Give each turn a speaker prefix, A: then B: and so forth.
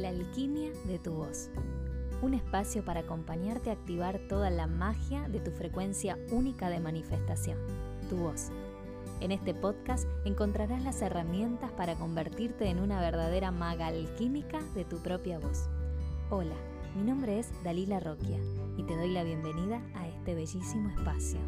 A: La alquimia de tu voz. Un espacio para acompañarte a activar toda la magia de tu frecuencia única de manifestación, tu voz. En este podcast encontrarás las herramientas para convertirte en una verdadera maga alquímica de tu propia voz. Hola, mi nombre es Dalila Roquia y te doy la bienvenida a este bellísimo espacio.